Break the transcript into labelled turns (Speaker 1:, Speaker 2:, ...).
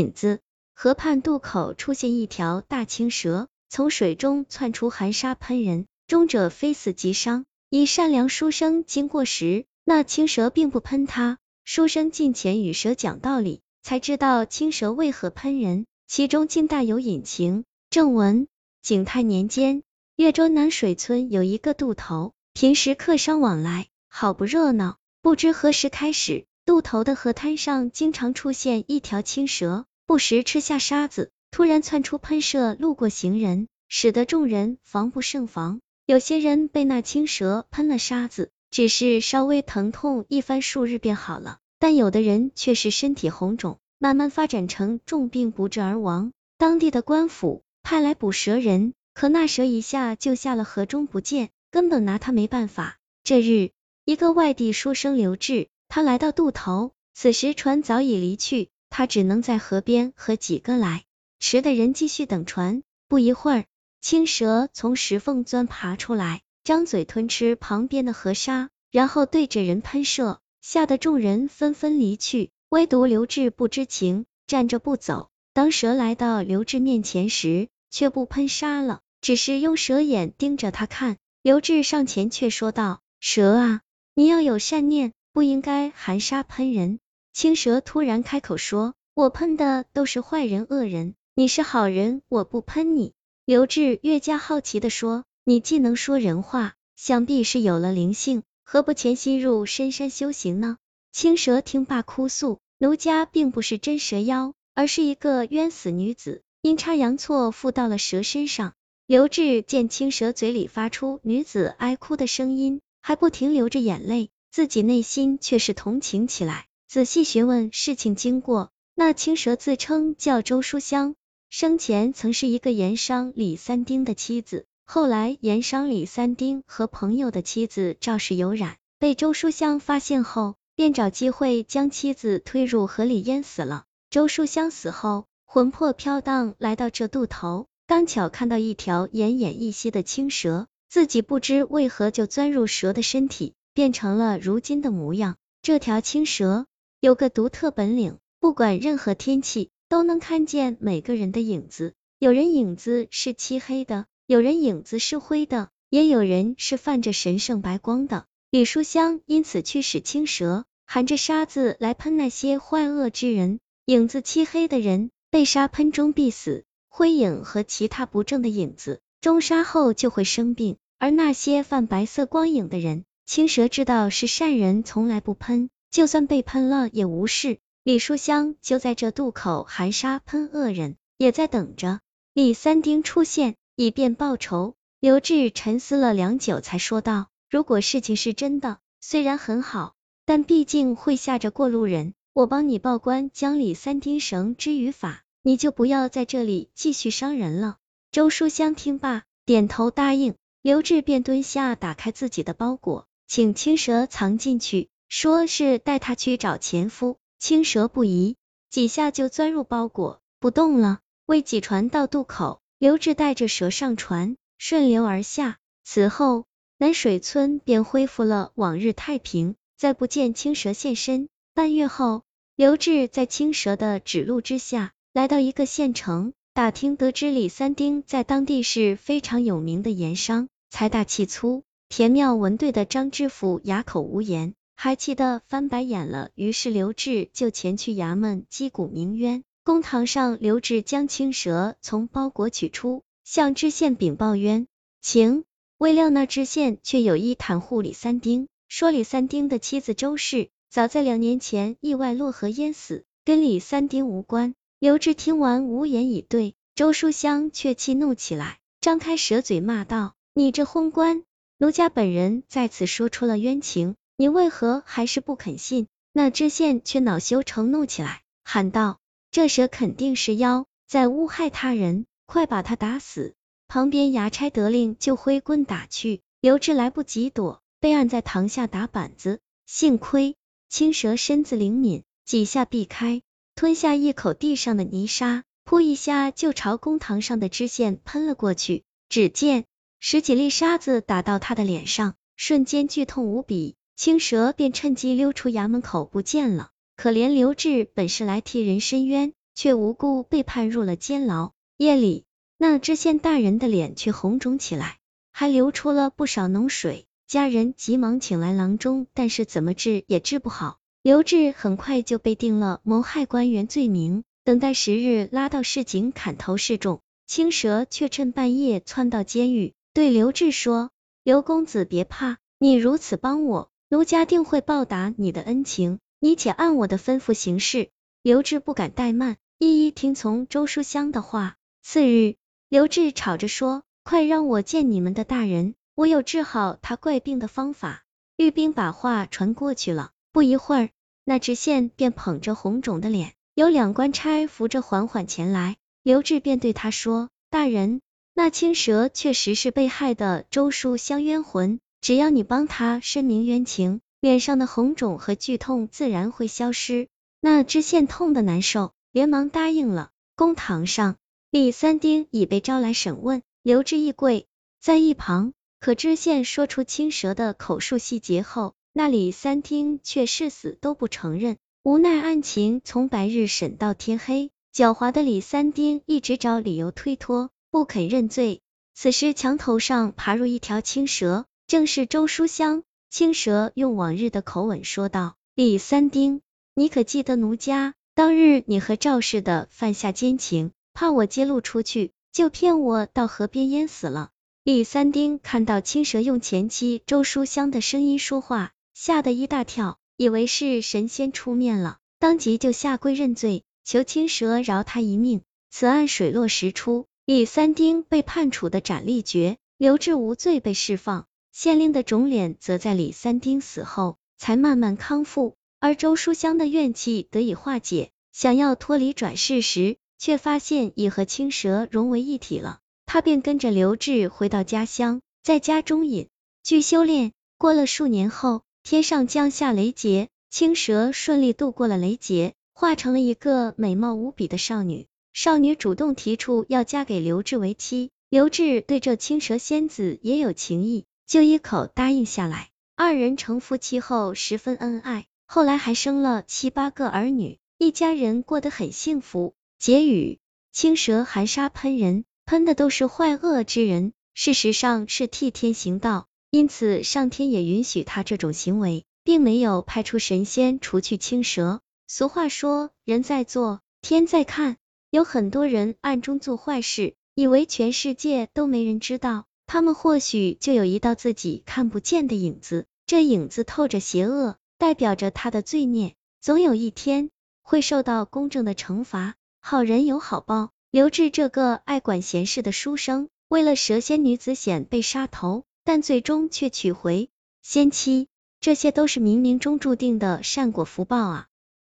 Speaker 1: 引子，河畔渡口出现一条大青蛇，从水中窜出寒沙喷人，中者非死即伤。以善良书生经过时，那青蛇并不喷他。书生近前与蛇讲道理，才知道青蛇为何喷人，其中竟大有隐情。正文：景泰年间，越州南水村有一个渡头，平时客商往来，好不热闹。不知何时开始，渡头的河滩上经常出现一条青蛇，不时吃下沙子，突然窜出喷射路过行人，使得众人防不胜防。有些人被那青蛇喷了沙子。只是稍微疼痛一番，数日便好了。但有的人却是身体红肿，慢慢发展成重病不治而亡。当地的官府派来捕蛇人，可那蛇一下就下了河中不见，根本拿他没办法。这日，一个外地书生刘志，他来到渡头，此时船早已离去，他只能在河边和几个来迟的人继续等船。不一会儿，青蛇从石缝钻爬出来。张嘴吞吃旁边的河沙，然后对着人喷射，吓得众人纷纷离去，唯独刘志不知情，站着不走。当蛇来到刘志面前时，却不喷沙了，只是用蛇眼盯着他看。刘志上前却说道：“蛇啊，你要有善念，不应该含沙喷人。”青蛇突然开口说：“我喷的都是坏人恶人，你是好人，我不喷你。”刘志越加好奇的说。你既能说人话，想必是有了灵性，何不潜心入深山修行呢？青蛇听罢哭诉：奴家并不是真蛇妖，而是一个冤死女子，阴差阳错附到了蛇身上。刘志见青蛇嘴里发出女子哀哭的声音，还不停流着眼泪，自己内心却是同情起来。仔细询问事情经过，那青蛇自称叫周书香，生前曾是一个盐商李三丁的妻子。后来，盐商李三丁和朋友的妻子赵氏有染，被周书香发现后，便找机会将妻子推入河里淹死了。周书香死后，魂魄飘荡来到这渡头，刚巧看到一条奄奄一息的青蛇，自己不知为何就钻入蛇的身体，变成了如今的模样。这条青蛇有个独特本领，不管任何天气，都能看见每个人的影子。有人影子是漆黑的。有人影子是灰的，也有人是泛着神圣白光的。李书香因此驱使青蛇含着沙子来喷那些坏恶之人，影子漆黑的人被沙喷中必死，灰影和其他不正的影子中沙后就会生病。而那些泛白色光影的人，青蛇知道是善人，从来不喷，就算被喷了也无事。李书香就在这渡口含沙喷恶人，也在等着李三丁出现。以便报仇，刘志沉思了良久，才说道：“如果事情是真的，虽然很好，但毕竟会吓着过路人。我帮你报官，将李三丁绳之于法，你就不要在这里继续伤人了。”周书香听罢，点头答应。刘志便蹲下，打开自己的包裹，请青蛇藏进去，说是带他去找前夫。青蛇不疑，几下就钻入包裹，不动了。为挤船到渡口。刘志带着蛇上船，顺流而下。此后，南水村便恢复了往日太平，再不见青蛇现身。半月后，刘志在青蛇的指路之下，来到一个县城，打听得知李三丁在当地是非常有名的盐商，财大气粗。田庙文队的张知府哑口无言，还气得翻白眼了。于是刘志就前去衙门击鼓鸣冤。公堂上，刘志将青蛇从包裹取出，向知县禀报冤情。未料那知县却有意袒护李三丁，说李三丁的妻子周氏早在两年前意外落河淹死，跟李三丁无关。刘志听完无言以对，周书香却气怒起来，张开蛇嘴骂道：“你这昏官，奴家本人在此说出了冤情，你为何还是不肯信？”那知县却恼羞成怒起来，喊道。这蛇肯定是妖，在诬害他人，快把他打死！旁边衙差得令，就挥棍打去。刘志来不及躲，被按在堂下打板子。幸亏青蛇身子灵敏，几下避开，吞下一口地上的泥沙，噗一下就朝公堂上的知县喷了过去。只见十几粒沙子打到他的脸上，瞬间剧痛无比，青蛇便趁机溜出衙门口不见了。可怜刘志本是来替人伸冤，却无辜被判入了监牢。夜里，那知县大人的脸却红肿起来，还流出了不少脓水。家人急忙请来郎中，但是怎么治也治不好。刘志很快就被定了谋害官员罪名，等待时日拉到市井砍头示众。青蛇却趁半夜窜到监狱，对刘志说：“刘公子别怕，你如此帮我，奴家定会报答你的恩情。你且按我的吩咐行事。”刘志不敢怠慢，一一听从周书香的话。次日，刘志吵着说：“快让我见你们的大人。”我有治好他怪病的方法。玉冰把话传过去了。不一会儿，那知县便捧着红肿的脸，有两官差扶着缓缓前来。刘志便对他说：“大人，那青蛇确实是被害的周书香冤魂，只要你帮他申明冤情，脸上的红肿和剧痛自然会消失。”那知县痛的难受，连忙答应了。公堂上，李三丁已被招来审问，刘志一跪在一旁。可知县说出青蛇的口述细节后，那李三丁却誓死都不承认。无奈案情从白日审到天黑，狡猾的李三丁一直找理由推脱，不肯认罪。此时墙头上爬入一条青蛇，正是周书香。青蛇用往日的口吻说道：“李三丁，你可记得奴家当日你和赵氏的犯下奸情，怕我揭露出去，就骗我到河边淹死了。”李三丁看到青蛇用前妻周书香的声音说话，吓得一大跳，以为是神仙出面了，当即就下跪认罪，求青蛇饶他一命。此案水落石出，李三丁被判处的斩立决，刘志无罪被释放。县令的肿脸则在李三丁死后才慢慢康复，而周书香的怨气得以化解，想要脱离转世时，却发现已和青蛇融为一体了。他便跟着刘志回到家乡，在家中隐居修炼。过了数年后，天上降下雷劫，青蛇顺利度过了雷劫，化成了一个美貌无比的少女。少女主动提出要嫁给刘志为妻，刘志对这青蛇仙子也有情意，就一口答应下来。二人成夫妻后十分恩爱，后来还生了七八个儿女，一家人过得很幸福。结语：青蛇含沙喷人。喷的都是坏恶之人，事实上是替天行道，因此上天也允许他这种行为，并没有派出神仙除去青蛇。俗话说，人在做，天在看。有很多人暗中做坏事，以为全世界都没人知道，他们或许就有一道自己看不见的影子，这影子透着邪恶，代表着他的罪孽，总有一天会受到公正的惩罚。好人有好报。刘志这个爱管闲事的书生，为了蛇仙女子险被杀头，但最终却娶回仙妻，这些都是冥冥中注定的善果福报啊！